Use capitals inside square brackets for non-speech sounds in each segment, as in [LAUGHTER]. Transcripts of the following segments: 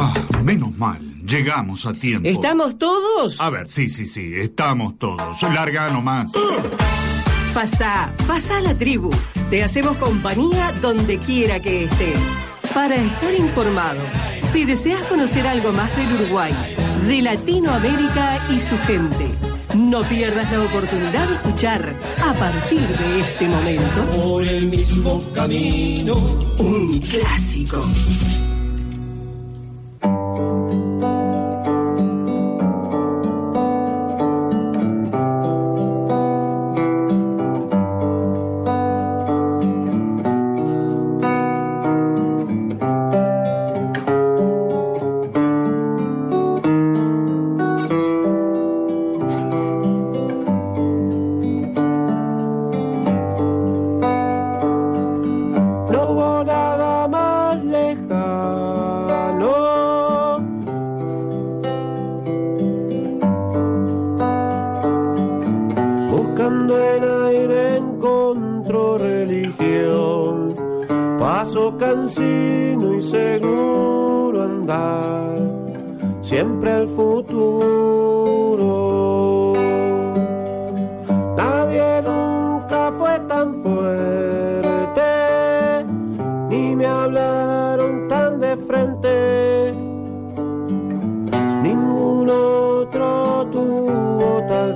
Ah, menos mal. Llegamos a tiempo. ¿Estamos todos? A ver, sí, sí, sí. Estamos todos. Larga nomás. Pasa, pasa a la tribu. Te hacemos compañía donde quiera que estés. Para estar informado, si deseas conocer algo más del Uruguay, de Latinoamérica y su gente, no pierdas la oportunidad de escuchar a partir de este momento Por el mismo camino. un clásico.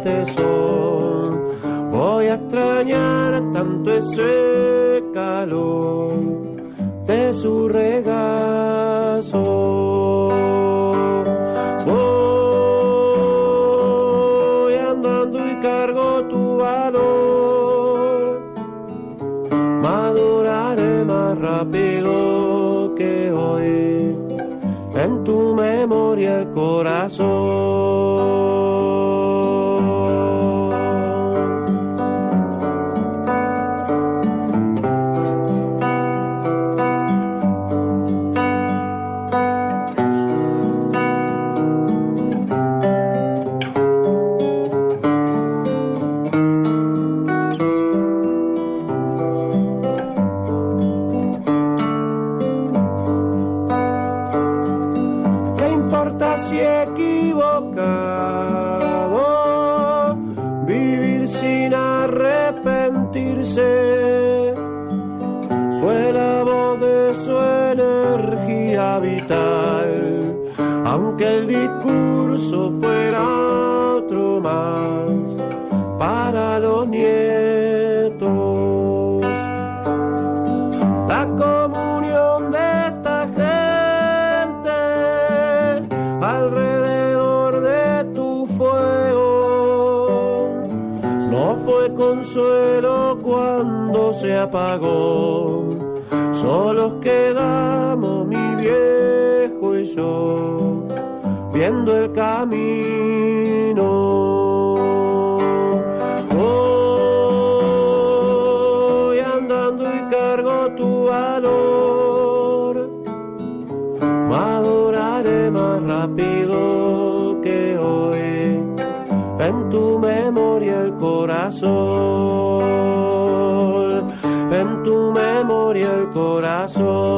Tesón. Voy a extrañar tanto ese calor de su regazo. Voy andando y cargo tu valor. Maduraré más rápido que hoy. En tu memoria el corazón. Se apagó solos quedamos mi viejo y yo viendo el camino Voy andando y cargo tu valor. Maduraré más rápido que hoy. En tu memoria el corazón. Tu memoria el corazón.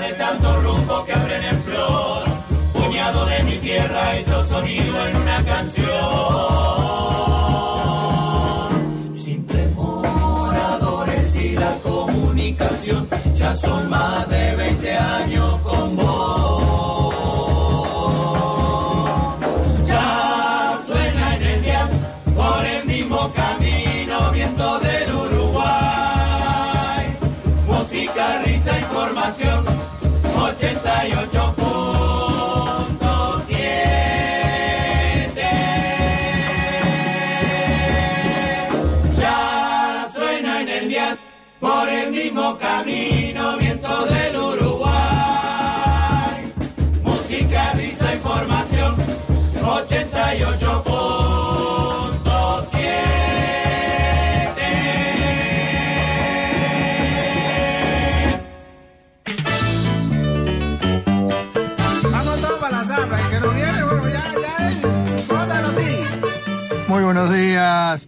De tantos rumbos que abren en flor, puñado de mi tierra hecho sonido en una canción. Simples moradores y la comunicación ya son más 88 Ya suena en el vial por el mismo camino viento del Uruguay. Música, risa, información. 88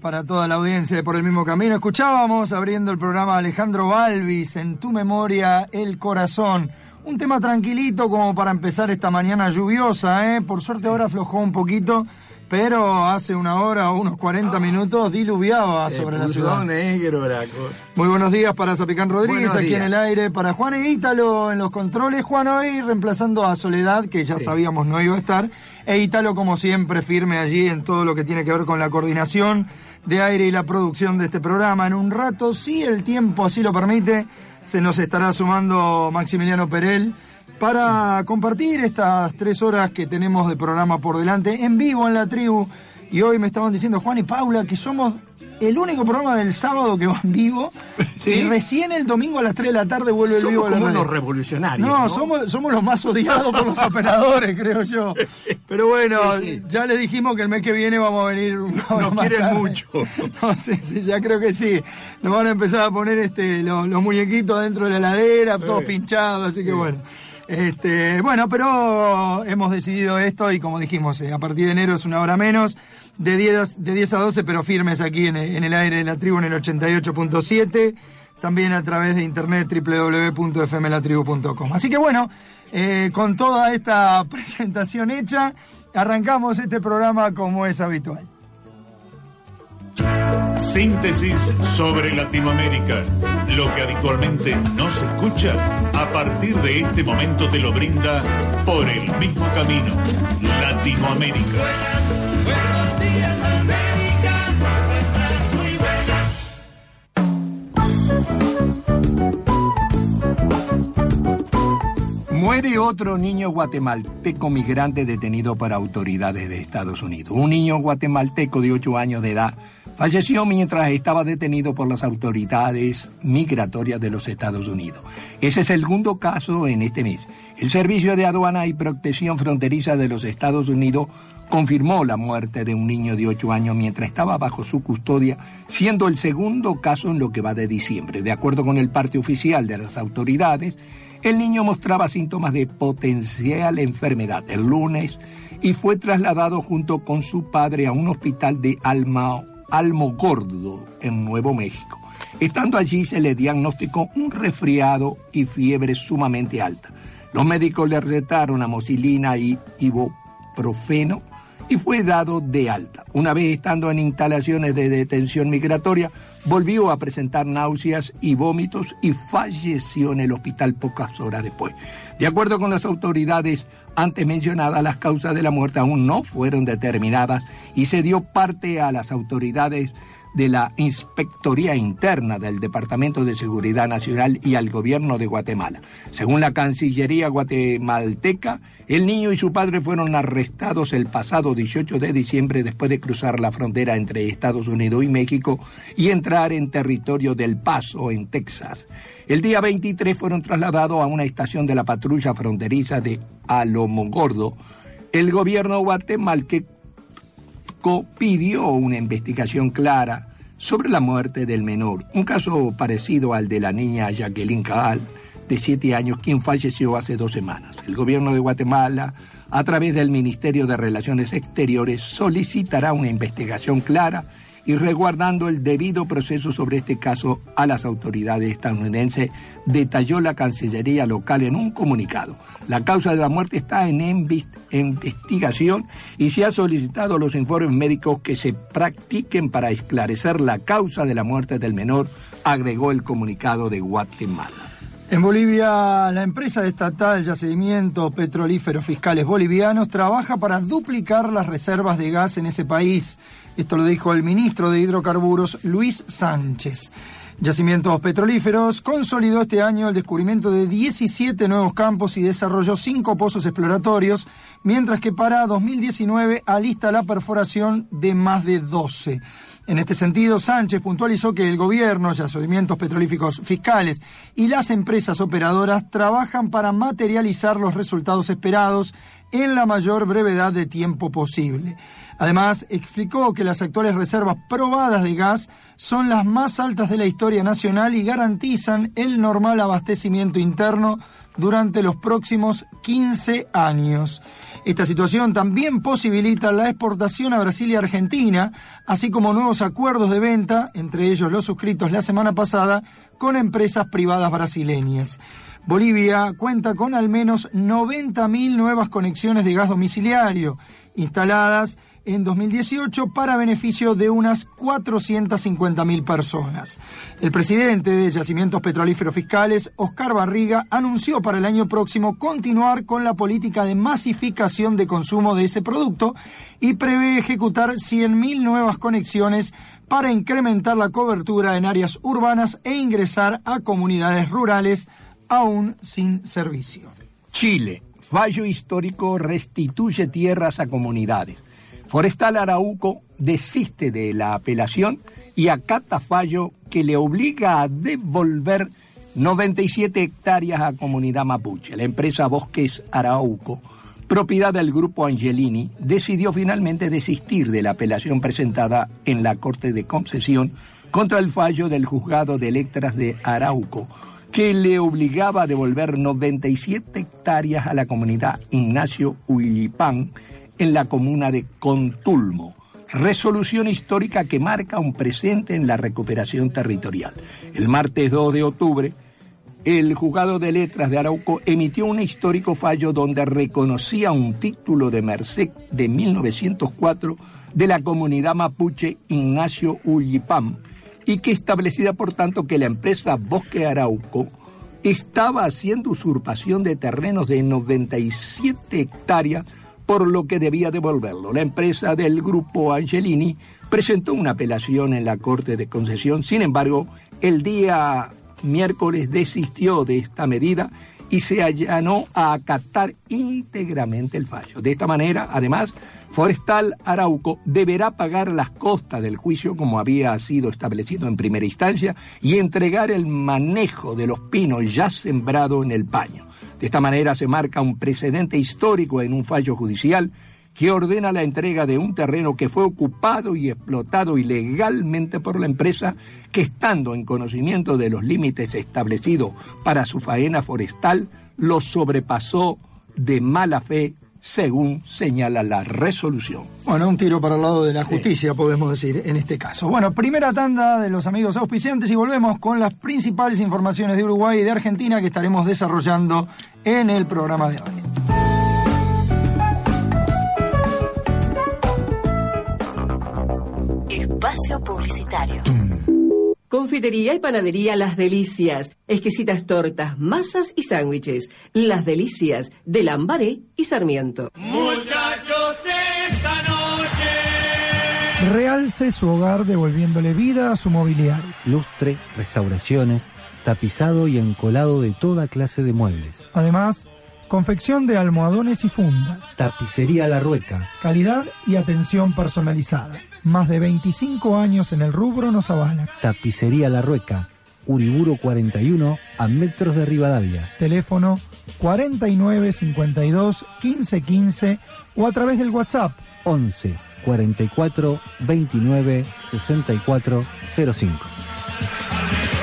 para toda la audiencia de Por el mismo camino. Escuchábamos abriendo el programa Alejandro Balvis en Tu memoria, el corazón. Un tema tranquilito como para empezar esta mañana lluviosa, ¿eh? Por suerte ahora aflojó un poquito, pero hace una hora o unos 40 minutos diluviaba sobre la ciudad. negro la cosa. Muy buenos días para Zapicán Rodríguez Buenos aquí en el aire, para Juan e Ítalo en los controles, Juan hoy reemplazando a Soledad, que ya sabíamos no iba a estar, e Ítalo como siempre firme allí en todo lo que tiene que ver con la coordinación de aire y la producción de este programa. En un rato, si el tiempo así lo permite, se nos estará sumando Maximiliano Perel para compartir estas tres horas que tenemos de programa por delante en vivo en la tribu. Y hoy me estaban diciendo Juan y Paula que somos el único programa del sábado que va en vivo. [LAUGHS] Y recién el domingo a las 3 de la tarde vuelve el Somos vivo a la como unos revolucionarios. No, No, Somos, somos los más odiados por los operadores, [LAUGHS] creo yo. Pero bueno, Sí, sí. ya le dijimos que el mes que viene vamos a venir una hora Nos más quieren tarde. mucho. [LAUGHS] No, sí, sí, ya creo que sí. Nos van a empezar a poner este, los, los muñequitos dentro de la heladera, todos pinchados, así que bueno. Este, bueno, pero hemos decidido esto y como dijimos, eh, a partir de enero es una hora menos, de 10, de 10 a 12, pero firmes aquí en, en el aire de la tribu en el 88.7, también a través de internet www.fmlatribu.com. Así que bueno, eh, con toda esta [LAUGHS] presentación hecha, arrancamos este programa como es habitual. Síntesis sobre Latinoamérica. Lo que habitualmente no se escucha, a partir de este momento te lo brinda por el mismo camino. Latinoamérica. Muere otro niño guatemalteco migrante detenido por autoridades de Estados Unidos. Un niño guatemalteco de 8 años de edad falleció mientras estaba detenido por las autoridades migratorias de los Estados Unidos. Ese es el segundo caso en este mes. El Servicio de Aduana y Protección Fronteriza de los Estados Unidos confirmó la muerte de un niño de 8 años mientras estaba bajo su custodia, siendo el segundo caso en lo que va de diciembre. De acuerdo con el parte oficial de las autoridades, el niño mostraba síntomas de potencial enfermedad el lunes y fue trasladado junto con su padre a un hospital de Alma, Almogordo, en Nuevo México. Estando allí se le diagnosticó un resfriado y fiebre sumamente alta. Los médicos le recetaron amoxicilina y ibuprofeno y fue dado de alta. Una vez estando en instalaciones de detención migratoria, volvió a presentar náuseas y vómitos y falleció en el hospital pocas horas después. De acuerdo con las autoridades antes mencionadas, las causas de la muerte aún no fueron determinadas y se dio parte a las autoridades de la Inspectoría Interna del Departamento de Seguridad Nacional y al gobierno de Guatemala. Según la Cancillería guatemalteca, el niño y su padre fueron arrestados el pasado 18 de diciembre después de cruzar la frontera entre Estados Unidos y México y entrar en territorio del Paso, en Texas. El día 23 fueron trasladados a una estación de la patrulla fronteriza de Alomogordo. El gobierno guatemalteco pidió una investigación clara sobre la muerte del menor, un caso parecido al de la niña Jacqueline Caal, de siete años, quien falleció hace dos semanas. El gobierno de Guatemala, a través del Ministerio de Relaciones Exteriores, solicitará una investigación clara y resguardando el debido proceso sobre este caso a las autoridades estadounidenses, detalló la Cancillería local en un comunicado. La causa de la muerte está en investigación y se ha solicitado los informes médicos que se practiquen para esclarecer la causa de la muerte del menor, agregó el comunicado de Guatemala. En Bolivia, la empresa estatal Yacimientos Petrolíferos Fiscales Bolivianos trabaja para duplicar las reservas de gas en ese país. Esto lo dijo el ministro de Hidrocarburos, Luis Sánchez. Yacimientos Petrolíferos consolidó este año el descubrimiento de 17 nuevos campos y desarrolló cinco pozos exploratorios, mientras que para 2019 alista la perforación de más de 12. En este sentido, Sánchez puntualizó que el gobierno, yacimientos petrolíficos fiscales y las empresas operadoras trabajan para materializar los resultados esperados en la mayor brevedad de tiempo posible. Además, explicó que las actuales reservas probadas de gas son las más altas de la historia nacional y garantizan el normal abastecimiento interno durante los próximos 15 años. Esta situación también posibilita la exportación a Brasil y Argentina, así como nuevos acuerdos de venta, entre ellos los suscritos la semana pasada, con empresas privadas brasileñas. Bolivia cuenta con al menos 90.000 nuevas conexiones de gas domiciliario instaladas en 2018 para beneficio de unas 450.000 personas. El presidente de Yacimientos Petrolíferos Fiscales, Oscar Barriga, anunció para el año próximo continuar con la política de masificación de consumo de ese producto y prevé ejecutar 100.000 nuevas conexiones para incrementar la cobertura en áreas urbanas e ingresar a comunidades rurales aún sin servicio. Chile. Fallo histórico restituye tierras a comunidades. Forestal Arauco desiste de la apelación y acata fallo que le obliga a devolver 97 hectáreas a comunidad mapuche. La empresa Bosques Arauco, propiedad del grupo Angelini, decidió finalmente desistir de la apelación presentada en la Corte de Concesión contra el fallo del juzgado de letras de Arauco, que le obligaba a devolver 97 hectáreas a la comunidad Ignacio Huilipán en la comuna de Contulmo. Resolución histórica que marca un presente en la recuperación territorial. El martes 2 de octubre, el juzgado de letras de Arauco emitió un histórico fallo donde reconocía un título de merced de 1904 de la comunidad mapuche Ignacio Ullipam y que establecía por tanto que la empresa Bosque Arauco estaba haciendo usurpación de terrenos de 97 hectáreas por lo que debía devolverlo. La empresa del grupo Angelini presentó una apelación en la Corte de Concesión, sin embargo, el día miércoles desistió de esta medida y se allanó a acatar íntegramente el fallo. De esta manera, además, Forestal Arauco deberá pagar las costas del juicio como había sido establecido en primera instancia y entregar el manejo de los pinos ya sembrados en el paño. De esta manera se marca un precedente histórico en un fallo judicial que ordena la entrega de un terreno que fue ocupado y explotado ilegalmente por la empresa que estando en conocimiento de los límites establecidos para su faena forestal, lo sobrepasó de mala fe según señala la resolución. Bueno, un tiro para el lado de la justicia, podemos decir, en este caso. Bueno, primera tanda de los amigos auspiciantes y volvemos con las principales informaciones de Uruguay y de Argentina que estaremos desarrollando en el programa de hoy. Espacio Publicitario. Confitería y panadería Las Delicias. Exquisitas tortas, masas y sándwiches. Las Delicias de Lambaré y Sarmiento. Muchachos, esta noche. Realce su hogar devolviéndole vida a su mobiliario. Lustre, restauraciones, tapizado y encolado de toda clase de muebles. Además, confección de almohadones y fundas. Tapicería La Rueca. Calidad y atención personalizada. Más de 25 años en el rubro nos avalan. Tapicería La Rueca. Uriburo 41 a metros de Rivadavia. Teléfono 4952 1515 o a través del WhatsApp 11 44 29 64 05.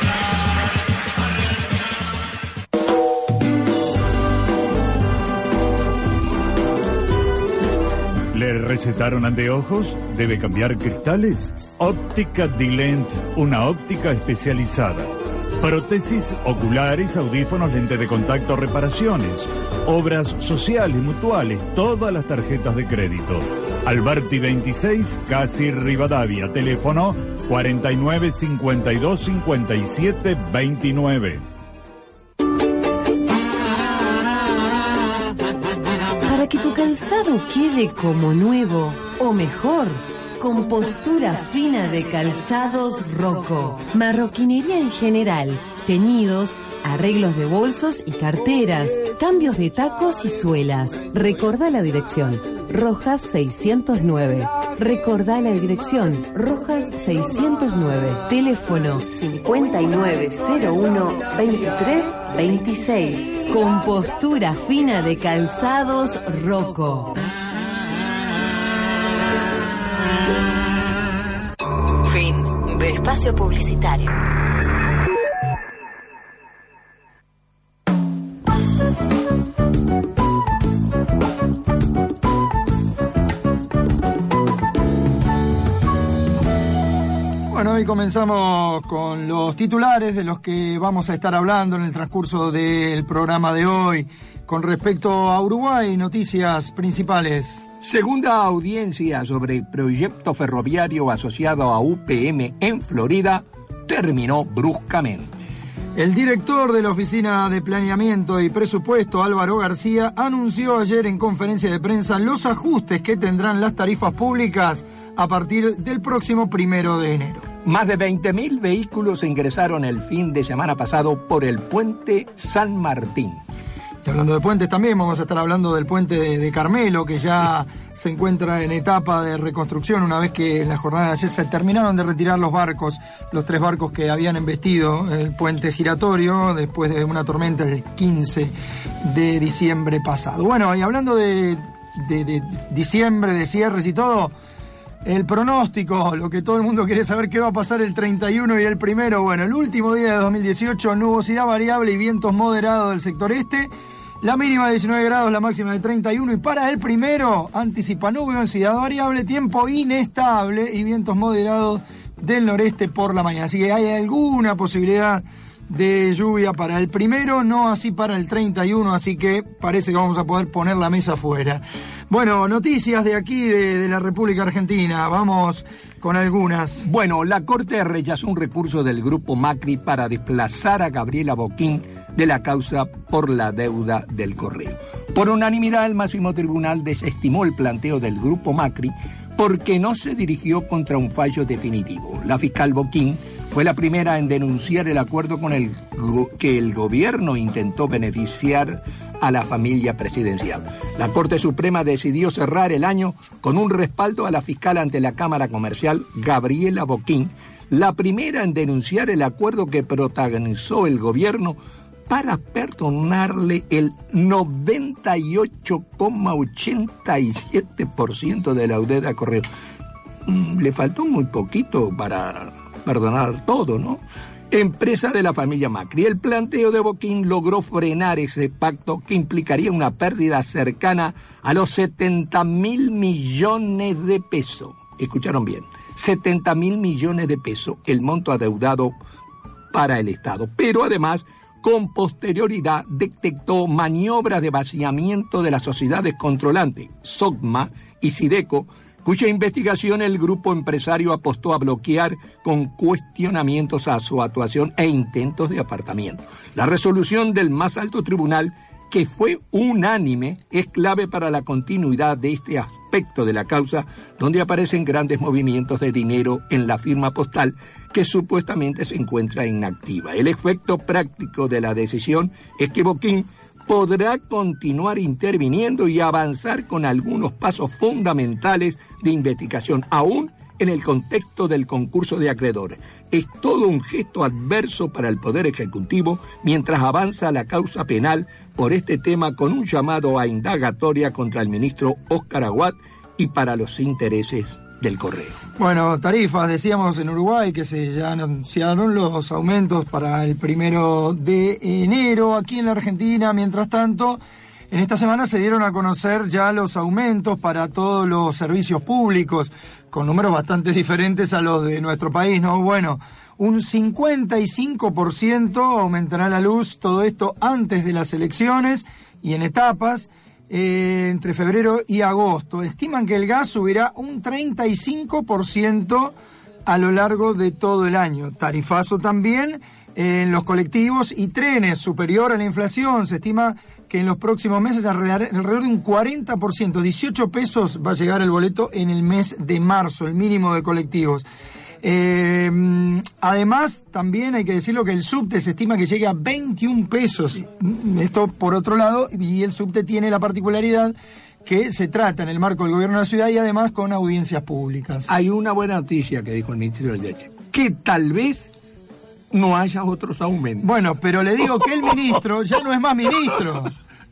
¿Le recetaron anteojos? ¿Debe cambiar cristales? Óptica Dilent, una óptica especializada. Prótesis oculares, audífonos, lentes de contacto, reparaciones, obras sociales, mutuales, todas las tarjetas de crédito. Alberti 26, casi Rivadavia. Teléfono 49 52 57 29. Calzado quede como nuevo o mejor, Compostura fina de calzados Roco. Marroquinería en general. Teñidos, arreglos de bolsos y carteras. Cambios de tacos y suelas. Recordá la dirección. Rojas 609. Recordá la dirección. Rojas 609. Teléfono 5901 2326. Compostura fina de calzados Roco. Fin de espacio publicitario. Hoy comenzamos con los titulares de los que vamos a estar hablando en el transcurso del programa de hoy. Con respecto a Uruguay, noticias principales. Segunda audiencia sobre el proyecto ferroviario asociado a UPM en Florida terminó bruscamente. El director de la Oficina de Planeamiento y Presupuesto, Álvaro García, anunció ayer en conferencia de prensa los ajustes que tendrán las tarifas públicas a partir del próximo primero de enero. Más de 20.000 vehículos ingresaron el fin de semana pasado por el puente San Martín. Y hablando de puentes también, vamos a estar hablando del puente de, de, Carmelo, que ya se encuentra en etapa de reconstrucción, una vez que en la jornada de ayer se terminaron de retirar los barcos, los tres barcos que habían embestido el puente giratorio después de una tormenta el 15 de diciembre pasado. Bueno, y hablando de, de, de diciembre, de cierres y todo, el pronóstico, lo que todo el mundo quiere saber qué va a pasar el 31 y el primero. Bueno, el último día de 2018, nubosidad variable y vientos moderados del sector este. La mínima de 19 grados, la máxima de 31. Y para el primero, anticipa nubosidad variable, tiempo inestable y vientos moderados del noreste por la mañana. Así que hay alguna posibilidad de lluvia para el primero, no así para el 31, así que parece que vamos a poder poner la mesa afuera. Bueno, noticias de aquí, de, la República Argentina, vamos con algunas. Bueno, la Corte rechazó un recurso del Grupo Macri para desplazar a Gabriela Boquín de la causa por la deuda del correo. Por unanimidad, el máximo tribunal desestimó el planteo del Grupo Macri porque no se dirigió contra un fallo definitivo. La fiscal Boquín fue la primera en denunciar el acuerdo con el que el gobierno intentó beneficiar a la familia presidencial. La Corte Suprema decidió cerrar el año con un respaldo a la fiscal ante la Cámara Comercial Gabriela Boquín, la primera en denunciar el acuerdo que protagonizó el gobierno para perdonarle el 98,87% de la deuda correo. Le faltó muy poquito para perdonar todo, ¿no? Empresa de la familia Macri. El planteo de Boquín logró frenar ese pacto que implicaría una pérdida cercana a los 70 mil millones de pesos. Escucharon bien, 70 mil millones de pesos el monto adeudado para el Estado. Pero además, con posterioridad detectó maniobras de vaciamiento de las sociedades controlantes, SOCMA y SIDECO, cuya investigación el grupo empresario apostó a bloquear con cuestionamientos a su actuación e intentos de apartamiento. La resolución del más alto tribunal, que fue unánime, es clave para la continuidad de este aspecto de la causa, donde aparecen grandes movimientos de dinero en la firma postal que supuestamente se encuentra inactiva. El efecto práctico de la decisión es que Boquín podrá continuar interviniendo y avanzar con algunos pasos fundamentales de investigación, aún en el contexto del concurso de acreedores. Es todo un gesto adverso para el Poder Ejecutivo mientras avanza la causa penal por este tema con un llamado a indagatoria contra el ministro Óscar Aguad y para los intereses del correo. Bueno, tarifas, decíamos en Uruguay que se ya anunciaron los aumentos para el primero de enero. Aquí en la Argentina, mientras tanto, en esta semana se dieron a conocer ya los aumentos para todos los servicios públicos, con números bastante [LAUGHS] diferentes a los de nuestro país, ¿no? Bueno, un 55% aumentará la luz, todo esto antes de las elecciones y en etapas eh, entre febrero y agosto. Estiman que el gas subirá un 35% a lo largo de todo el año. Tarifazo también en los colectivos y trenes superior a la inflación. Se estima que en los próximos meses alrededor de un 40%, 18 pesos va a llegar el boleto en el mes de marzo, el mínimo de colectivos. Eh, además, también hay que decirlo que el subte se estima que llegue a 21 pesos. Esto por otro lado, y el subte tiene la particularidad que se trata en el marco del gobierno de la ciudad y además con audiencias públicas. Hay una buena noticia que dijo el ministro del Leche, que tal vez no haya otros aumentos. Bueno, pero le digo que el [LAUGHS] ministro ya no es más ministro.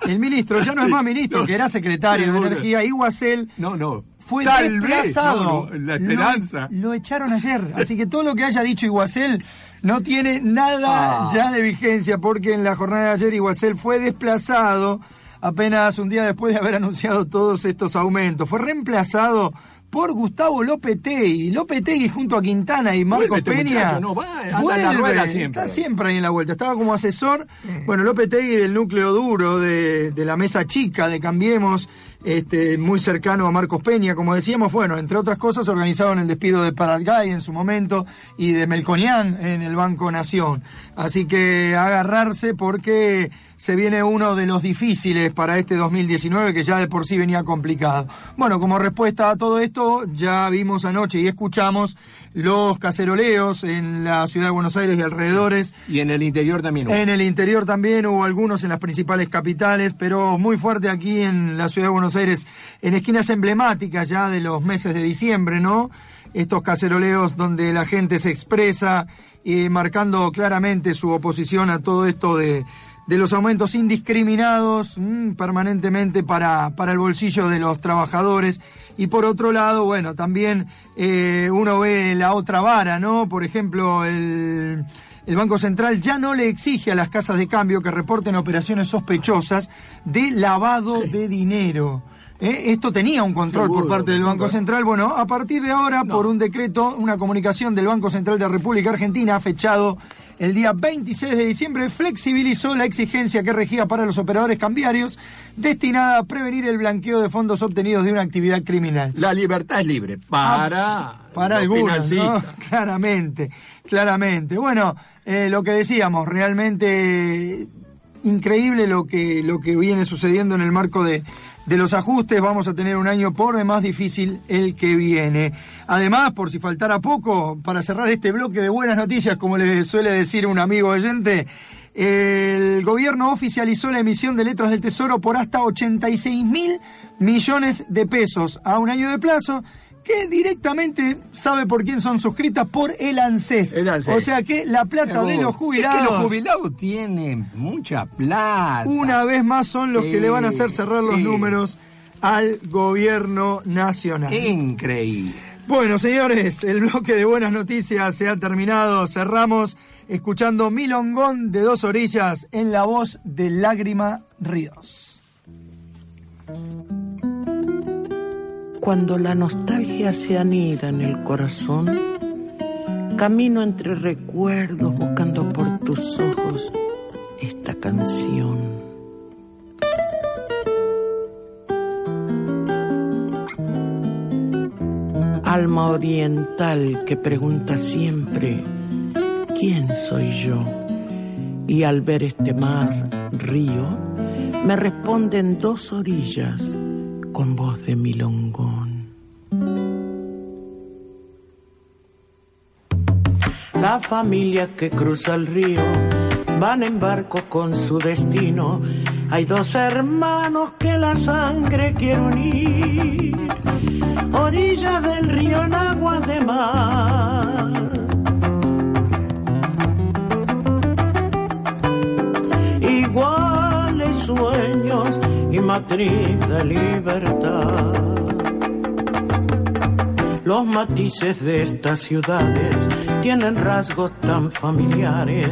El ministro ya no es más ministro, que era secretario de Energía, Iguacel. No, no. Fue Tal desplazado. no, la esperanza. Lo, lo echaron ayer. Así que todo lo que haya dicho Iguacel no tiene nada Ah. ya de vigencia, porque en la jornada de ayer Iguacel fue desplazado apenas un día después de haber anunciado todos estos aumentos. Fue reemplazado por Gustavo Lopetegui. Lopetegui junto a Quintana y Marcos este Peña. muchacho, no va, anda en la rueda siempre. Está siempre ahí en la vuelta. Estaba como asesor, bueno, Lopetegui del núcleo duro de, de la mesa chica de Cambiemos, este, muy cercano a Marcos Peña, como decíamos, bueno, entre otras cosas organizaron el despido de Paradgay en su momento y de Melconian en el Banco Nación. Así que agarrarse porque se viene uno de los difíciles para este 2019 que ya de por sí venía complicado. Bueno, como respuesta a todo esto, ya vimos anoche y escuchamos los caceroleos en la ciudad de Buenos Aires y alrededores. Y en el interior también hubo. En el interior también hubo algunos en las principales capitales, pero muy fuerte aquí en la ciudad de Buenos Aires, en esquinas emblemáticas ya de los meses de diciembre, ¿no? Estos caceroleos donde la gente se expresa, eh, marcando claramente su oposición a todo esto de, de los aumentos indiscriminados mm, permanentemente para, para el bolsillo de los trabajadores. Y por otro lado, bueno, también eh, uno ve la otra vara, ¿no? Por ejemplo, el, el Banco Central ya no le exige a las casas de cambio que reporten operaciones sospechosas de lavado de dinero. ¿Eh? Esto tenía un control por parte del Banco. Central. Bueno, a partir de ahora, por un decreto, una comunicación del Banco Central de la República Argentina, fechado el día 26 de diciembre, flexibilizó la exigencia que regía para los operadores cambiarios destinada a prevenir el blanqueo de fondos obtenidos de una actividad criminal. La libertad es libre para... Para algunos. [LAUGHS] Claramente, claramente. Bueno, eh, lo que decíamos, realmente increíble lo que, lo que viene sucediendo en el marco de, de los ajustes. Vamos a tener un año por demás difícil el que viene. Además, por si faltara poco, para cerrar este bloque de buenas noticias, como le suele decir un amigo oyente, el gobierno oficializó la emisión de letras del Tesoro por hasta 86 mil millones de pesos a un año de plazo que directamente sabe por quién son suscritas por el ANSES. El ANSES. O sea que la plata de los jubilados Es que los jubilados tienen mucha plata. una vez más son los Sí, que le van a hacer cerrar los números al gobierno nacional. Increíble. Bueno, señores, el bloque de buenas noticias se ha terminado. Cerramos escuchando Milongón de dos orillas en la voz de Lágrima Ríos. Cuando la nostalgia se anida en el corazón, camino entre recuerdos buscando por tus ojos esta canción. Alma oriental que pregunta siempre, ¿quién soy yo? Y al ver este mar, río, me responden dos orillas con voz de milongón. La familia que cruza el río van en barco con su destino. Hay dos hermanos que la sangre quiere unir. Orillas del río en aguas de mar. Iguales sueños y matriz de libertad. Los matices de estas ciudades tienen rasgos tan familiares.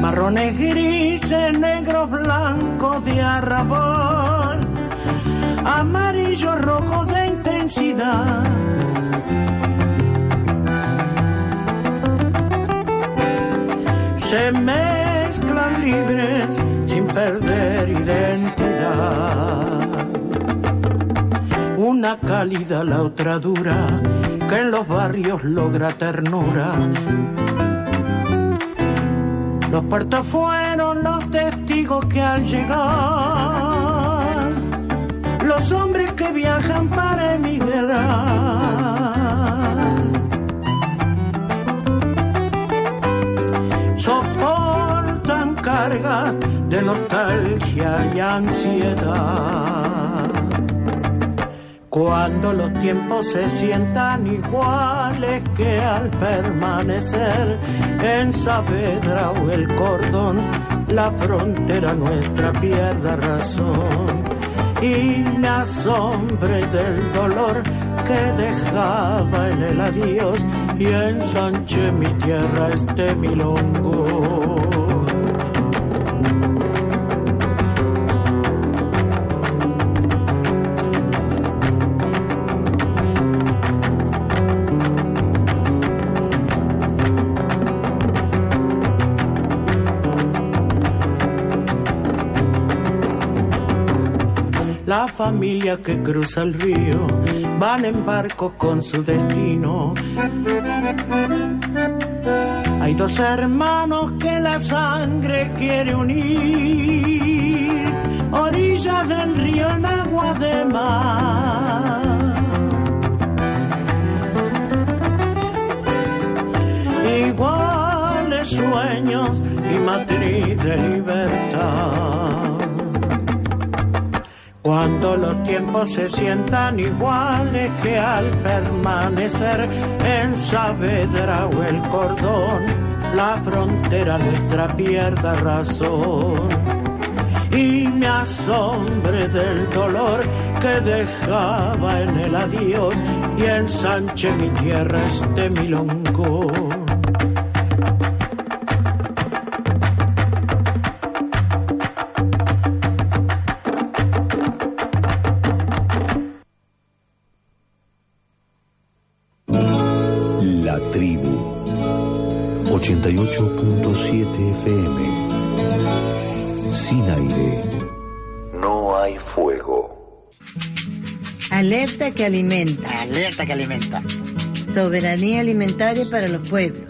Marrones grises, negros blancos de arrabal, amarillos rojos de intensidad. Se mezclan libres sin perder identidad una cálida, la otra dura, que en los barrios logra ternura. Los puertos fueron los testigos que al llegar, los hombres que viajan para emigrar, de nostalgia y ansiedad. Cuando los tiempos se sientan iguales que al permanecer en Saavedra o el cordón, la frontera nuestra pierda razón. Y me asombre del dolor que dejaba en el adiós y ensanche mi tierra este milongo. Familia que cruza el río van en barco con su destino. Hay dos hermanos que la sangre quiere unir, orilla del río en agua de mar. Iguales sueños y matriz de libertad. Cuando los tiempos se sientan iguales que al permanecer en Saavedra o el cordón, la frontera nuestra pierda razón. Y me asombre del dolor que dejaba en el adiós y ensanche mi tierra este milongo. Fuego. Alerta que alimenta. Alerta que alimenta. Soberanía alimentaria para los pueblos.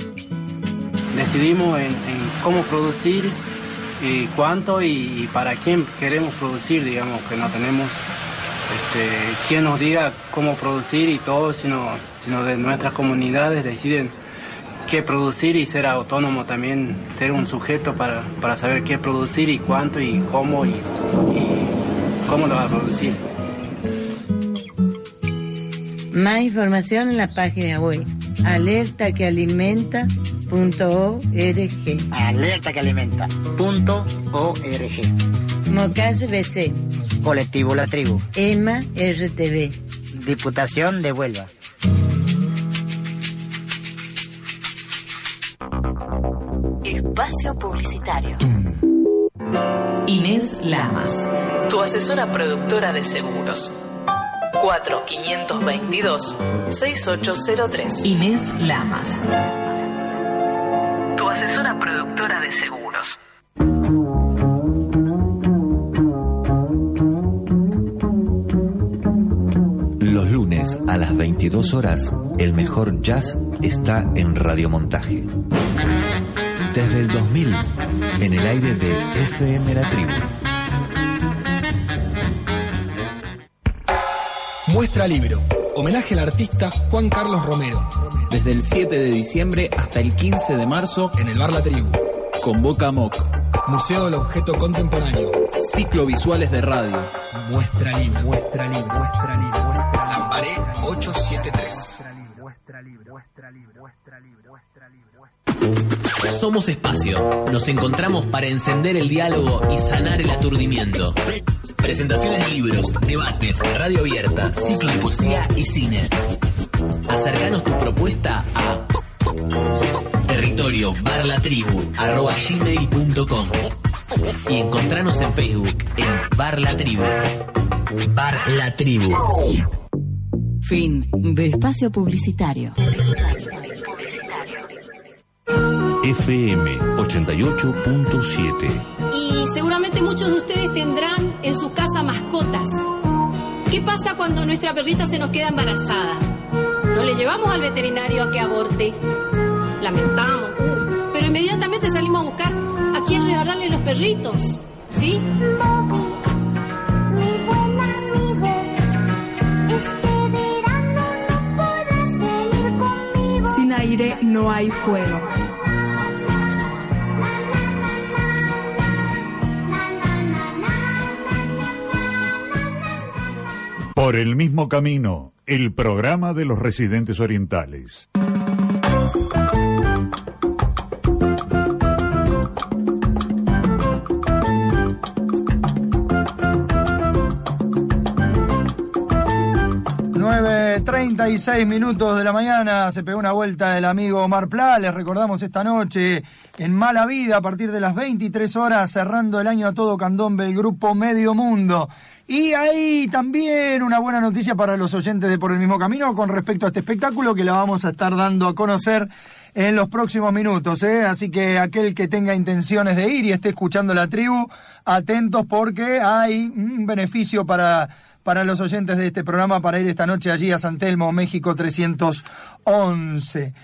Decidimos en, en cómo producir, y cuánto y, y para quién queremos producir, digamos, que no tenemos este, quien nos diga cómo producir y todo, sino, sino de nuestras comunidades deciden qué producir y ser autónomo también, ser un sujeto para, para saber qué producir y cuánto y cómo y, y cómo lo va a producir. Más información en la página web alertaquealimenta.org. Alerta que alimenta. Punto org. Mocase BC. Colectivo La Tribu. EMA RTV. Diputación de Huelva. Espacio Publicitario. Inés Lamas. Tu asesora productora de seguros. 4522-6803. Inés Lamas. Tu asesora productora de seguros. Los lunes a las 22 horas, el mejor jazz está en Radiomontaje. Desde el 2000, en el aire de FM La Tribu. Muestra Libro. Homenaje al artista Juan Carlos Romero. Desde el 7 de diciembre hasta el 15 de marzo En el Bar La Tribu. convoca MOC. Museo del Objeto Contemporáneo. Ciclo Visuales de Radio. Muestra Libro. Muestra Libro. Muestra Libro. Lambaré 873. Somos Espacio. Nos encontramos para encender el diálogo y sanar el aturdimiento. Presentaciones de libros, debates, radio abierta, ciclo de poesía y cine. Acercanos tu propuesta a territorio gmail.com y encontranos en Facebook en Bar La Tribu. Bar Tribu. Fin de espacio publicitario. FM 88.7 Y seguramente muchos de ustedes tendrán en su casa mascotas. ¿Qué pasa cuando nuestra perrita se nos queda embarazada? No le llevamos al veterinario a que aborte. Lamentamos, uh, pero inmediatamente salimos a buscar a quién regalarle los perritos. ¿Sí? Sin aire no hay fuego. Por el mismo camino, el programa de los residentes orientales. Seis minutos de la mañana se pegó una vuelta el amigo Omar Pla. Les recordamos esta noche en Mala Vida a partir de las 23 horas cerrando el año a todo candombe el grupo Medio Mundo. Y hay también una buena noticia para los oyentes de Por el mismo camino con respecto a este espectáculo que la vamos a estar dando a conocer en los próximos minutos. ¿eh? Así que aquel que tenga intenciones de ir y esté escuchando la tribu, atentos porque hay un beneficio para, para los oyentes de este programa para ir esta noche allí a San Telmo, México 311.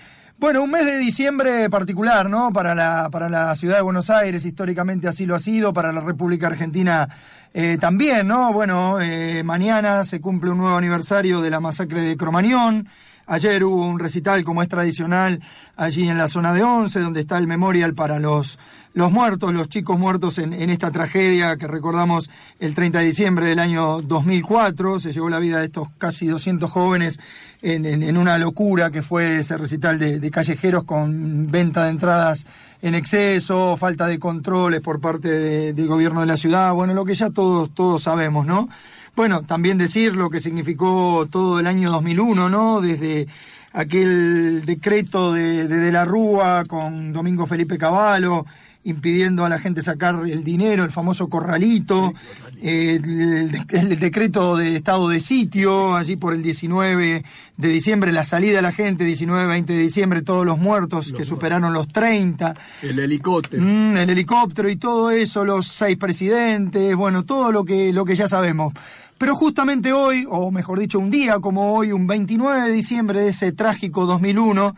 Bueno, un mes de diciembre particular, ¿no? Para la, para la ciudad de Buenos Aires, históricamente así lo ha sido, para la República Argentina eh, también, ¿no? Bueno, eh, mañana se cumple un nuevo aniversario de la masacre de Cromañón. Ayer hubo un recital, como es tradicional, allí en la zona de Once, donde está el memorial para los, los muertos, los chicos muertos en, en, esta tragedia que recordamos el 30 de diciembre del año 2004. Se llevó la vida de estos casi 200 jóvenes en, en, una locura que fue ese recital de, de, callejeros con venta de entradas en exceso, falta de controles por parte de, del gobierno de la ciudad, bueno, lo que ya todos, todos sabemos, ¿no? Bueno, también decir lo que significó todo el año 2001, ¿no? Desde aquel decreto de, de, de la Rúa con Domingo Felipe Cavallo, impidiendo a la gente sacar el dinero, el famoso corralito, eh, el, el, decreto de estado de sitio, allí por el 19 de diciembre, la salida de la gente, 19, 20 de diciembre, todos los muertos los que superaron los 30. El helicóptero. Mm, el helicóptero y todo eso, los seis presidentes, bueno, todo lo que, lo que ya sabemos. Pero justamente hoy, o mejor dicho, un día como hoy, un 29 de diciembre de ese trágico 2001,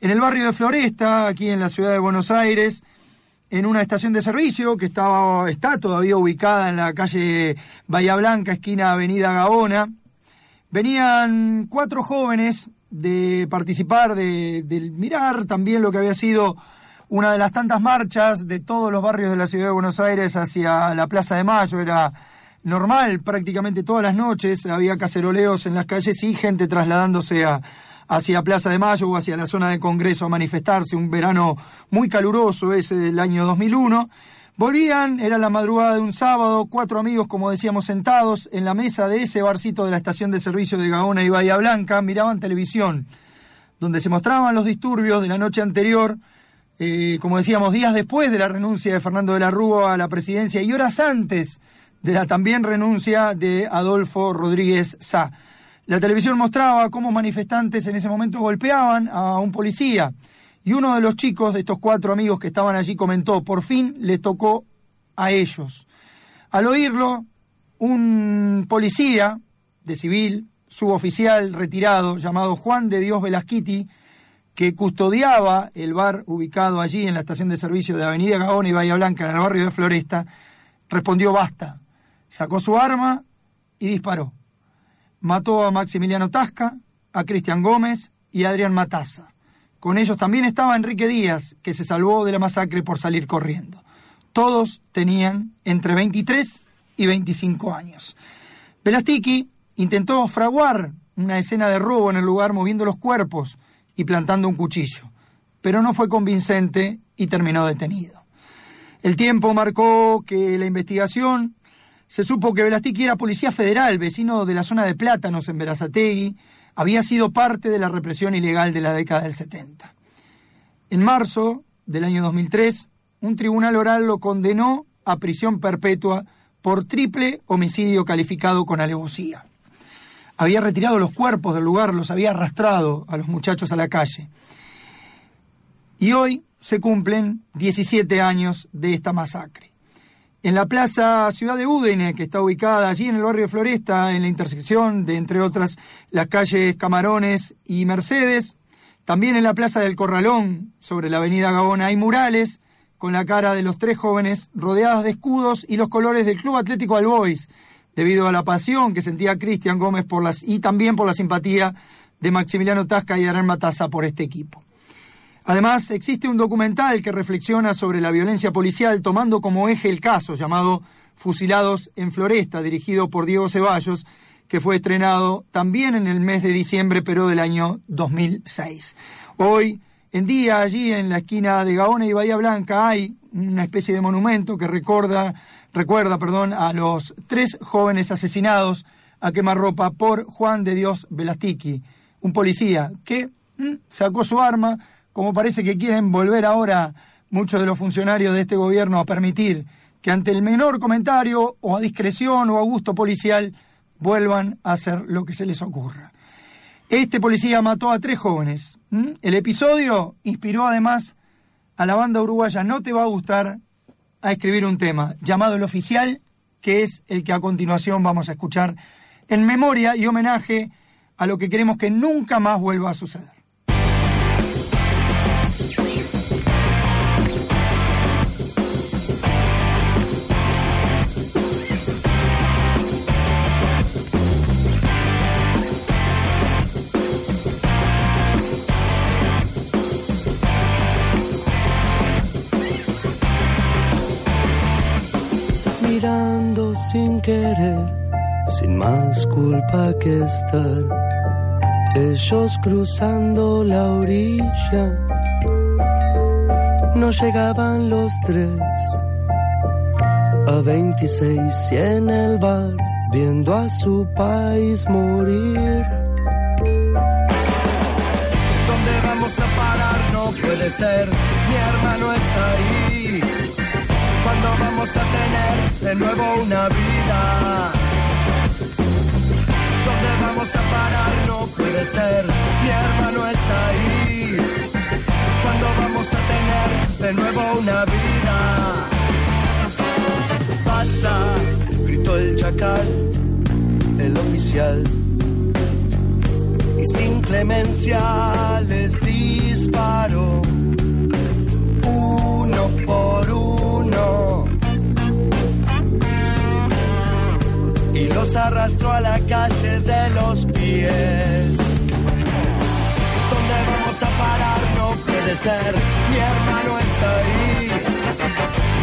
en el barrio de Floresta, aquí en la ciudad de Buenos Aires, en una estación de servicio que estaba, está todavía ubicada en la calle Bahía Blanca, esquina Avenida Gaona, venían cuatro jóvenes de participar, de, de mirar también lo que había sido una de las tantas marchas de todos los barrios de la ciudad de Buenos Aires hacia la Plaza de Mayo, era normal prácticamente todas las noches, había caceroleos en las calles y gente trasladándose a, hacia Plaza de Mayo o hacia la zona de Congreso a manifestarse, un verano muy caluroso ese del año 2001. Volvían, era la madrugada de un sábado, cuatro amigos, como decíamos, sentados en la mesa de ese barcito de la estación de servicio de Gaona y Bahía Blanca, miraban televisión, donde se mostraban los disturbios de la noche anterior, eh, como decíamos, días después de la renuncia de Fernando de la Rúa a la presidencia y horas antes de la también renuncia de Adolfo Rodríguez Sá. La televisión mostraba cómo manifestantes en ese momento golpeaban a un policía y uno de los chicos de estos cuatro amigos que estaban allí comentó, por fin les tocó a ellos. Al oírlo, un policía de civil, suboficial retirado, llamado Juan de Dios Velasquiti, que custodiaba el bar ubicado allí en la estación de servicio de Avenida Gaona y Bahía Blanca, en el barrio de Floresta, respondió basta sacó su arma y disparó. Mató a Maximiliano Tasca, a Cristian Gómez y a Adrián Mataza. Con ellos también estaba Enrique Díaz, que se salvó de la masacre por salir corriendo. Todos tenían entre 23 y 25 años. Velastiki intentó fraguar una escena de robo en el lugar moviendo los cuerpos y plantando un cuchillo, pero no fue convincente y terminó detenido. El tiempo marcó que la investigación se supo que Velastiki era policía federal, vecino de la zona de Plátanos en Verazategui, había sido parte de la represión ilegal de la década del 70. En marzo del año 2003, un tribunal oral lo condenó a prisión perpetua por triple homicidio calificado con alevosía. Había retirado los cuerpos del lugar, los había arrastrado a los muchachos a la calle. Y hoy se cumplen 17 años de esta masacre. En la plaza Ciudad de Údene, que está ubicada allí en el barrio Floresta, en la intersección de, entre otras, las calles Camarones y Mercedes. También en la plaza del Corralón, sobre la avenida Gabona, hay murales con la cara de los tres jóvenes rodeadas de escudos y los colores del Club Atlético Albois, debido a la pasión que sentía Cristian Gómez por las, y también por la simpatía de Maximiliano Tasca y Arán Mataza por este equipo. Además, existe un documental que reflexiona sobre la violencia policial tomando como eje el caso llamado Fusilados en Floresta, dirigido por Diego Ceballos, que fue estrenado también en el mes de diciembre, pero del año 2006. Hoy en día, allí en la esquina de Gaona y Bahía Blanca, hay una especie de monumento que recuerda, recuerda perdón, a los tres jóvenes asesinados a quemarropa por Juan de Dios Velastiqui, un policía que mm, sacó su arma, como parece que quieren volver ahora muchos de los funcionarios de este gobierno a permitir que ante el menor comentario o a discreción o a gusto policial vuelvan a hacer lo que se les ocurra. Este policía mató a tres jóvenes. El episodio inspiró además a la banda uruguaya No Te Va a Gustar a escribir un tema llamado El Oficial, que es el que a continuación vamos a escuchar en memoria y homenaje a lo que queremos que nunca más vuelva a suceder. Mirando sin querer, sin más culpa que estar. Ellos cruzando la orilla, no llegaban los tres. A 26 y en el bar, viendo a su país morir. ¿Dónde vamos a parar? No puede ser, mi hermano está ahí. ¿Cuándo vamos a tener de nuevo una vida? ¿Dónde vamos a parar? No puede ser, mi hermano está ahí. ¿Cuándo vamos a tener de nuevo una vida? Basta, gritó el chacal, el oficial. Y sin clemencia les disparó, Y los arrastró a la calle de los pies. ¿Dónde vamos a parar? No puede ser, mi hermano está ahí.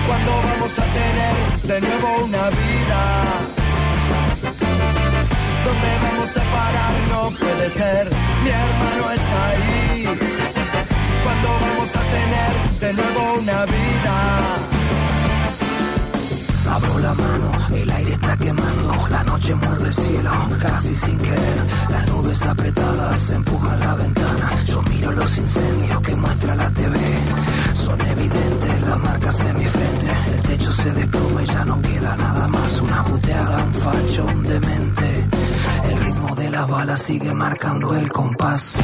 ¿Cuándo vamos a tener de nuevo una vida? ¿Dónde vamos a parar? No puede ser, mi hermano está ahí. ¿Cuándo vamos a tener de nuevo una vida? Abro la mano, el aire está quemando, la noche muerde el cielo, casi sin querer. Las nubes apretadas empujan la ventana. Yo miro los incendios que muestra la TV. Son evidentes las marcas en mi frente. El techo se desploma y ya no queda nada más. Una puteada, un facho, un demente. El ritmo de las balas sigue marcando el compás.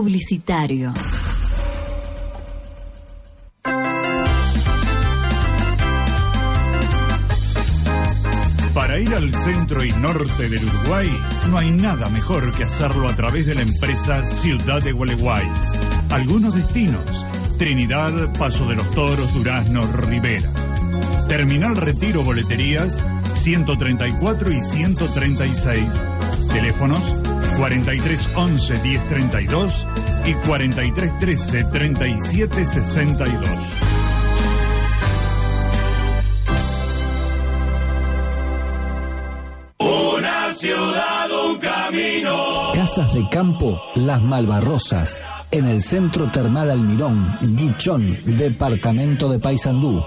Publicitario. Para ir al centro y norte del Uruguay, no hay nada mejor que hacerlo a través de la empresa Ciudad de Gualeguay. Algunos destinos, Trinidad, Paso de los Toros, Durazno, Rivera. Terminal Retiro Boleterías, 134 y 136. Teléfonos 4311 1032 y 4313 3762. Una ciudad, un camino. Casas de Campo Las Malvarrosas, en el Centro Termal Almirón, Guichón, Departamento de Paysandú.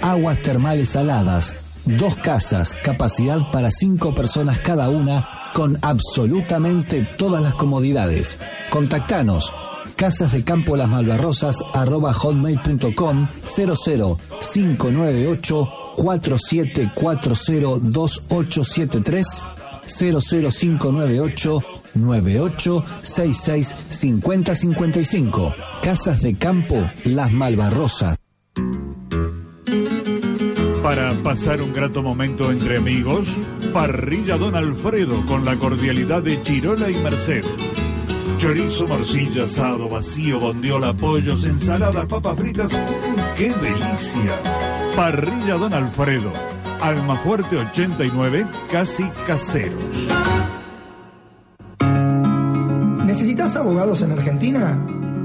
Aguas termales saladas, dos casas, capacidad para cinco personas cada una, con absolutamente todas las comodidades. Contactanos. Casas de Campo Las Malvarrosas arroba hotmail.com 00598 47402873 00598 9866 5055 Casas de Campo Las Malvarrosas Para pasar un grato momento entre amigos, Parrilla Don Alfredo con la cordialidad de Chirola y Mercedes. Chorizo, morcilla, asado, vacío, bondiola, pollos, ensaladas, papas fritas. ¡Qué delicia! Parrilla Don Alfredo. Almafuerte 89, casi caseros. ¿Necesitas abogados en Argentina?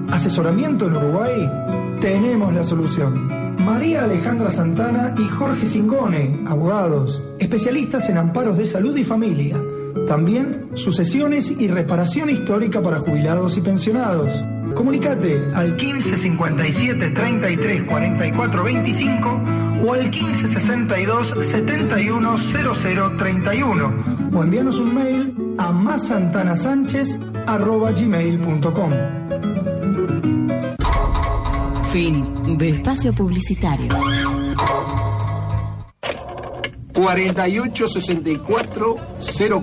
¿Asesoramiento en Uruguay? Tenemos la solución. María Alejandra Santana y Jorge Singone, abogados, especialistas en amparos de salud y familia. También sucesiones y reparación histórica para jubilados y pensionados. Comunicate al 1557 33 44 25 o al 1562 71 00 31 o envíanos un mail a masantanasánchez.gmail.com Fin de espacio publicitario. 4864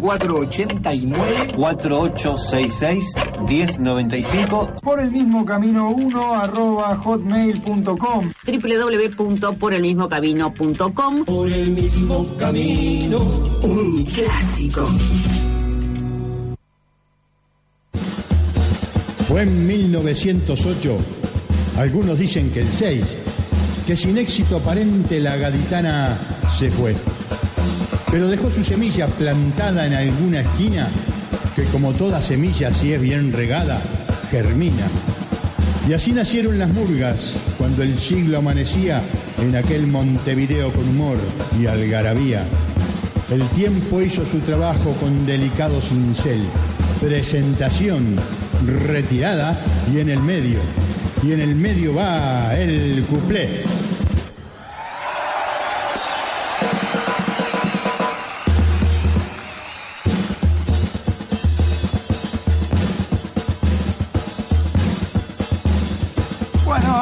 0489 4866 1095 Por el mismo camino 1 arroba hotmail.com www.porelmismocamino.com Por el mismo camino. Un clásico. Fue en 1908, algunos dicen que el 6, que sin éxito aparente la gaditana se fue. Pero dejó su semilla plantada en alguna esquina, que como toda semilla, si es bien regada, germina. Y así nacieron las murgas, cuando el siglo amanecía en aquel Montevideo con humor y algarabía. El tiempo hizo su trabajo con delicado cincel, presentación, retirada y en el medio. Y en el medio va el cuplé.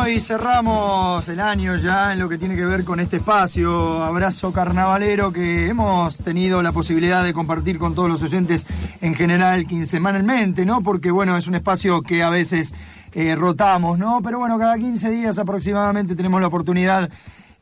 Bueno, y cerramos el año ya en lo que tiene que ver con este espacio, abrazo carnavalero que hemos tenido la posibilidad de compartir con todos los oyentes en general quincenalmente, ¿no? Porque bueno, es un espacio que a veces eh, rotamos, ¿no? Pero bueno, cada 15 días aproximadamente tenemos la oportunidad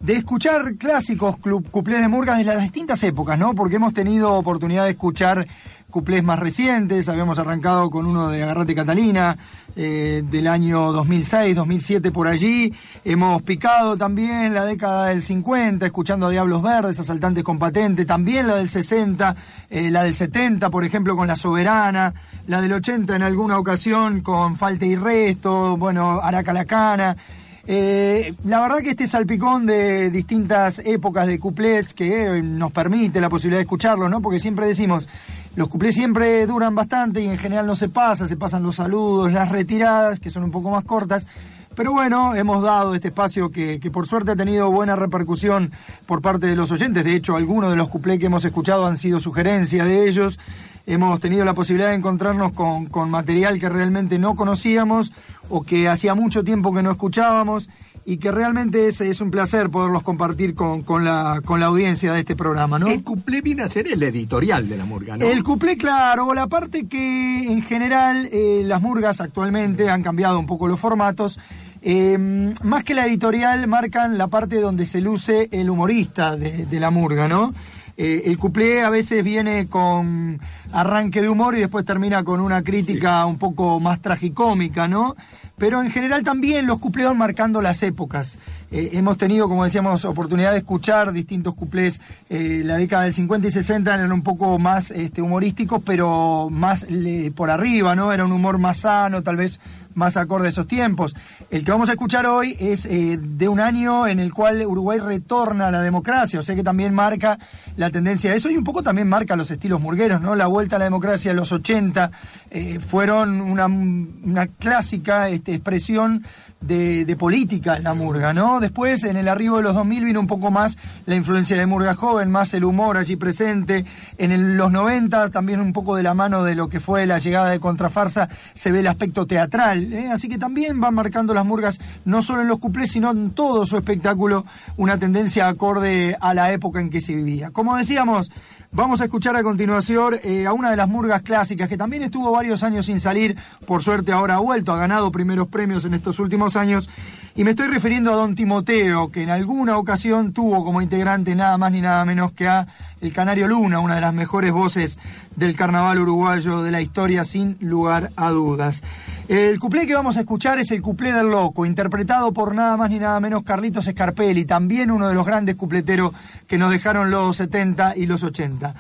de escuchar clásicos club, cuplés de murgas de las distintas épocas, ¿no? Porque hemos tenido oportunidad de escuchar cuplés más recientes, habíamos arrancado con uno de Agarrate Catalina, eh, del año 2006, 2007 por allí, hemos picado también la década del 50, escuchando a Diablos Verdes, Asaltantes con Patente, también la del 60, eh, la del 70, por ejemplo, con La Soberana, la del 80 en alguna ocasión con Falta y Resto, bueno, Aracalacana, eh, la verdad que este salpicón de distintas épocas de cuplés que nos permite la posibilidad de escucharlo, ¿no? Porque siempre decimos, los cuplés siempre duran bastante y en general no se pasa, se pasan los saludos, las retiradas, que son un poco más cortas. Pero bueno, hemos dado este espacio que, por suerte ha tenido buena repercusión por parte de los oyentes. De hecho, algunos de los cuplés que hemos escuchado han sido sugerencias de ellos hemos tenido la posibilidad de encontrarnos con, con, material que realmente no conocíamos o que hacía mucho tiempo que no escuchábamos y que realmente es, es un placer poderlos compartir con, con, la, con la audiencia de este programa, ¿no? El cuplé viene a ser el editorial de la murga, ¿no? El cuplé, claro, la parte que en general eh, las murgas actualmente han cambiado un poco los formatos. Eh, más que la editorial, marcan la parte donde se luce el humorista de, de la murga, ¿no? Eh, el cuplé a veces viene con arranque de humor y después termina con una crítica un poco más tragicómica, ¿no? Pero en general también los cuplés van marcando las épocas. Eh, hemos tenido, como decíamos, oportunidad de escuchar distintos cuplés. Eh, la década del 50 y 60 eran un poco más este, humorísticos, pero más le- por arriba, ¿no? Era un humor más sano, tal vez más acorde a esos tiempos. El que vamos a escuchar hoy es eh, de un año en el cual Uruguay retorna a la democracia, o sea que también marca la tendencia de eso y un poco también marca los estilos murgueros, ¿no? La vuelta a la democracia los 80 eh, fueron una, una clásica este, expresión de, política en la murga, ¿no? Después, en el arribo de los 2000 vino un poco más la influencia de murga joven, más el humor allí presente. En los 90 también un poco de la mano de lo que fue la llegada de Contrafarsa se ve el aspecto teatral, ¿eh? Así que también van marcando las murgas, no solo en los cuplés, sino en todo su espectáculo, una tendencia acorde a la época en que se vivía. Como decíamos, Vamos a escuchar a continuación eh, a una de las murgas clásicas que también estuvo varios años sin salir, por suerte ahora ha vuelto, ha ganado primeros premios en estos últimos años, y me estoy refiriendo a Don Timoteo, que en alguna ocasión tuvo como integrante nada más ni nada menos que a El Canario Luna, una de las mejores voces del carnaval uruguayo de la historia, sin lugar a dudas. El cuplé que vamos a escuchar es el cuplé del loco, interpretado por nada más ni nada menos Carlitos Scarpelli, también uno de los grandes cupleteros que nos dejaron los 70 y los 80.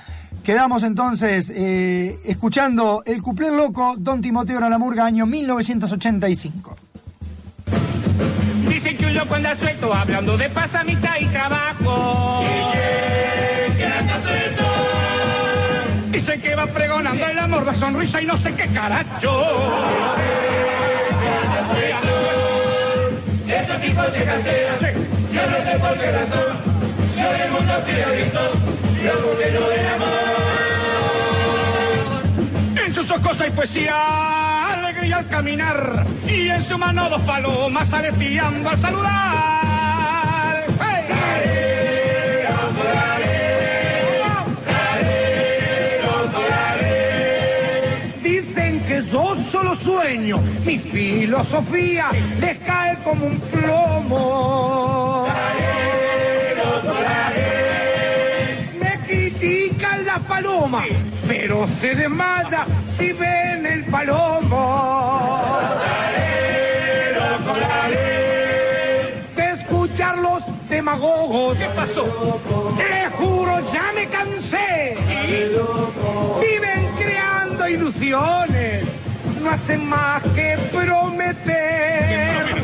Quedamos entonces eh, escuchando el cuplé loco, Don Timoteo en la murga, año 1985. Dicen que un loco anda suelto hablando de pasamita y trabajo. Dicen que va pregonando el amor, la sonrisa y no sé qué caracho. Estos tipos se cancelan, yo no sé por qué razón. Yo el mundo pide visto, yo modelo del amor. En sus ojos hay poesía, al caminar y en su mano dos palomas aleteando al saludar. ¡Hey! Dicen que yo solo sueño, mi filosofía les cae como un plomo. Me critican la paloma, pero se desmaya si ven el palomo. De escuchar los demagogos. ¿Qué pasó? Les juro, ya me cansé. Viven creando ilusiones. No hacen más que prometer.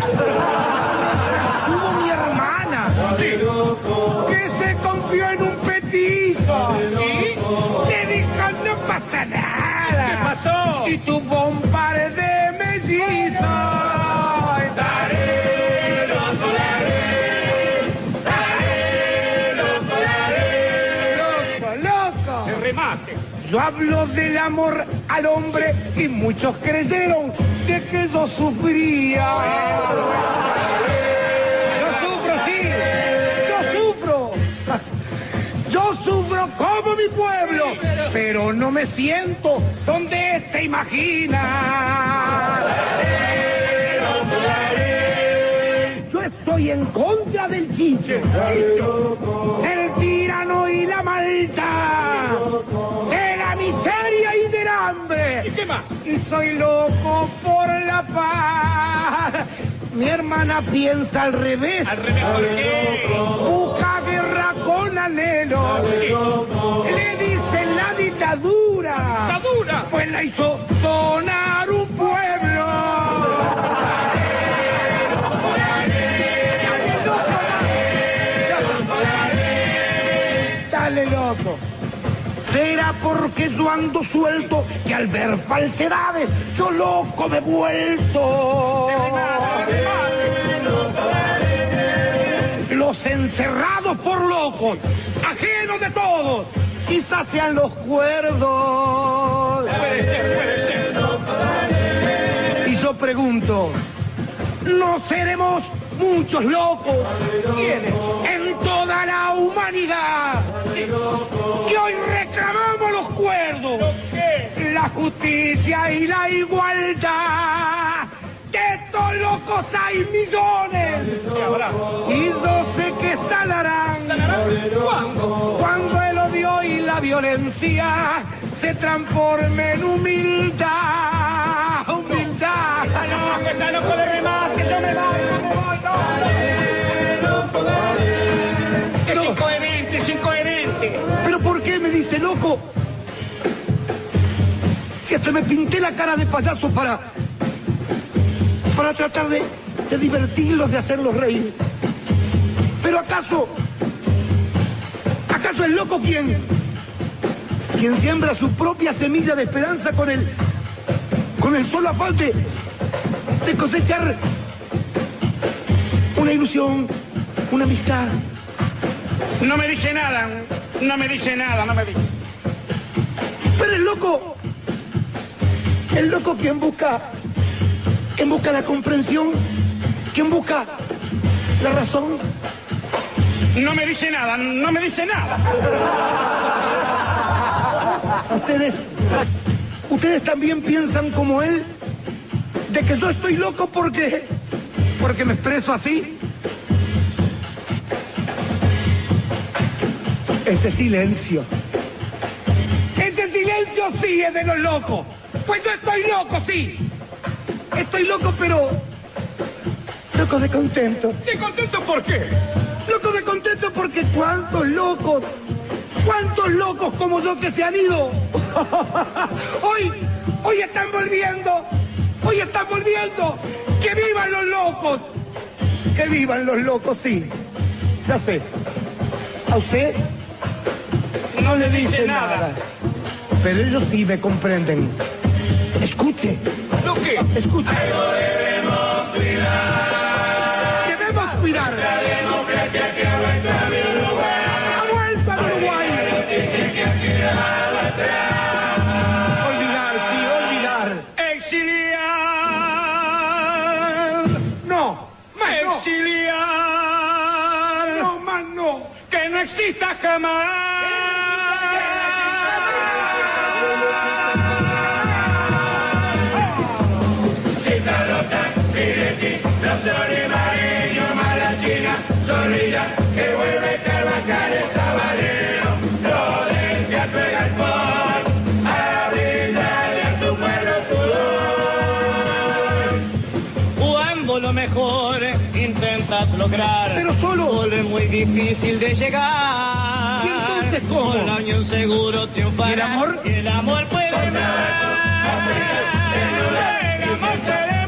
Hubo mi hermana que se confió en un petizo y le dijo no pasa nada. Y un par de mellizos. Loco, loco. El remate. Yo hablo del amor al hombre y muchos creyeron de que yo sufría. Como mi pueblo, pero no me siento donde te imaginas. Yo estoy en contra del chicho, el tirano y la maldad, de la miseria y del hambre. ¿Y qué más? Y soy loco por la paz. Mi hermana piensa al revés. ¿Al revés por qué? Busca guerra con anhelo. Le dice la dictadura. ¿Dictadura? Pues la hizo donar un pueblo. Dale, loco. Será porque yo ando suelto y al ver falsedades yo loco me he vuelto. Los encerrados por locos, ajenos de todos, quizás sean los cuerdos. Y yo pregunto, ¿no seremos muchos locos en toda la humanidad que hoy reclamamos los cuerdos? La justicia y la igualdad. Locos hay millones. Y yo sé que salarán. ¿Cuándo? Cuando el odio la violencia se transforme en humildad. Humildad. Está loco, está loco de remate, yo me voy, yo me voy, no. Es incoherente, es incoherente. ¿Pero por qué me dice loco? Si hasta me pinté la cara de payaso para. Para tratar de, de divertirlos, de hacerlos reír. Pero acaso. ¿Acaso es loco quien? Quien siembra su propia semilla de esperanza con el. con el solo afán de, de cosechar una ilusión, una amistad. No me dice nada, no me dice nada, no me dice. Pero el loco, el loco quien busca, quien busca la comprensión, quien busca la razón. No me dice nada, no me dice nada. Ustedes, ustedes también piensan como él, de que yo estoy loco porque, porque me expreso así. Ese silencio. Ese silencio sí es de los locos. Pues yo estoy loco, sí. Estoy loco, pero. Loco de contento. ¿De contento por qué? Loco de contento porque cuántos locos. ¿Cuántos locos como yo que se han ido? [LAUGHS] hoy, hoy están volviendo. Hoy están volviendo. Que vivan los locos. Que vivan los locos, sí. Ya sé. ¿A usted? no le dice nada. Pero ellos sí me comprenden. Escuche. ¿Lo qué? Escuche. debemos cuidar. Debemos cuidar. La democracia que ha vuelto a mi lugar. Ha vuelto a Uruguay. Olvidar, sí, olvidar. Exiliar. No. Más. Exiliar. No, más no. Que no exista jamás. Pero solo. es muy difícil de llegar. ¿Y entonces cómo? Con la unión seguro triunfará. ¿Y el amor? Y el amor puede más. El amor puede.